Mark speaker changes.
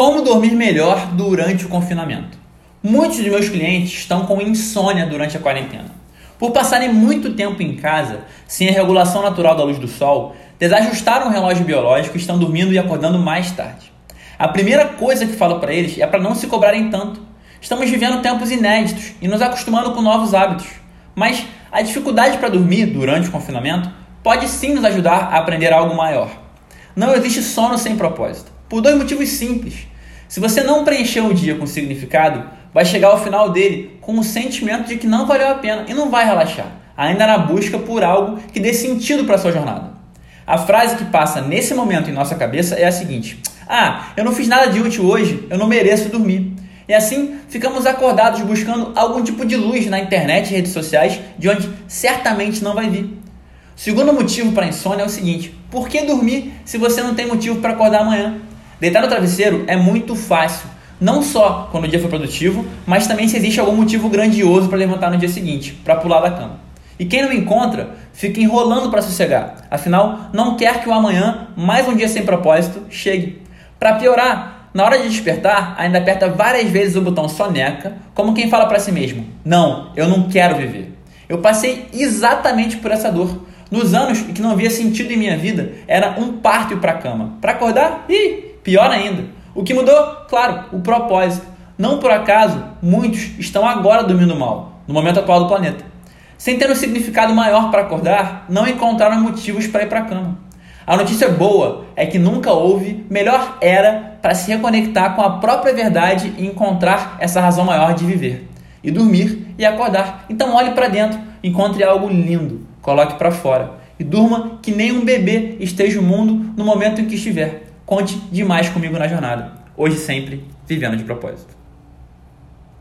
Speaker 1: Como dormir melhor durante o confinamento? Muitos dos meus clientes estão com insônia durante a quarentena. Por passarem muito tempo em casa, sem a regulação natural da luz do sol, desajustaram o relógio biológico e estão dormindo e acordando mais tarde. A primeira coisa que falo para eles é para não se cobrarem tanto. Estamos vivendo tempos inéditos e nos acostumando com novos hábitos. Mas a dificuldade para dormir durante o confinamento pode sim nos ajudar a aprender algo maior. Não existe sono sem propósito. Por dois motivos simples. Se você não preencher o dia com significado, vai chegar ao final dele com o sentimento de que não valeu a pena e não vai relaxar, ainda na busca por algo que dê sentido para sua jornada. A frase que passa nesse momento em nossa cabeça é a seguinte: Ah, eu não fiz nada de útil hoje, eu não mereço dormir. E assim ficamos acordados buscando algum tipo de luz na internet e redes sociais de onde certamente não vai vir. O segundo motivo para a insônia é o seguinte: por que dormir se você não tem motivo para acordar amanhã? Deitar no travesseiro é muito fácil, não só quando o dia foi produtivo, mas também se existe algum motivo grandioso para levantar no dia seguinte, para pular da cama. E quem não encontra, fica enrolando para sossegar, afinal, não quer que o amanhã, mais um dia sem propósito, chegue. Para piorar, na hora de despertar, ainda aperta várias vezes o botão soneca, como quem fala para si mesmo: Não, eu não quero viver. Eu passei exatamente por essa dor. Nos anos em que não havia sentido em minha vida, era um parto para a cama. Para acordar, ih, Pior ainda, o que mudou? Claro, o propósito. Não por acaso, muitos estão agora dormindo mal, no momento atual do planeta. Sem ter um significado maior para acordar, não encontraram motivos para ir para a cama. A notícia boa é que nunca houve melhor era para se reconectar com a própria verdade e encontrar essa razão maior de viver. E dormir e acordar. Então olhe para dentro, encontre algo lindo, coloque para fora e durma que nem um bebê esteja o mundo no momento em que estiver. Conte demais comigo na jornada. Hoje sempre, vivendo de propósito.